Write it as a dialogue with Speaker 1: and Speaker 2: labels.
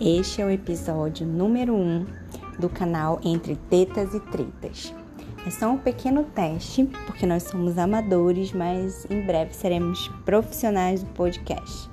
Speaker 1: Este é o episódio número 1 um do canal Entre Tetas e Tretas. É só um pequeno teste, porque nós somos amadores, mas em breve seremos profissionais do podcast.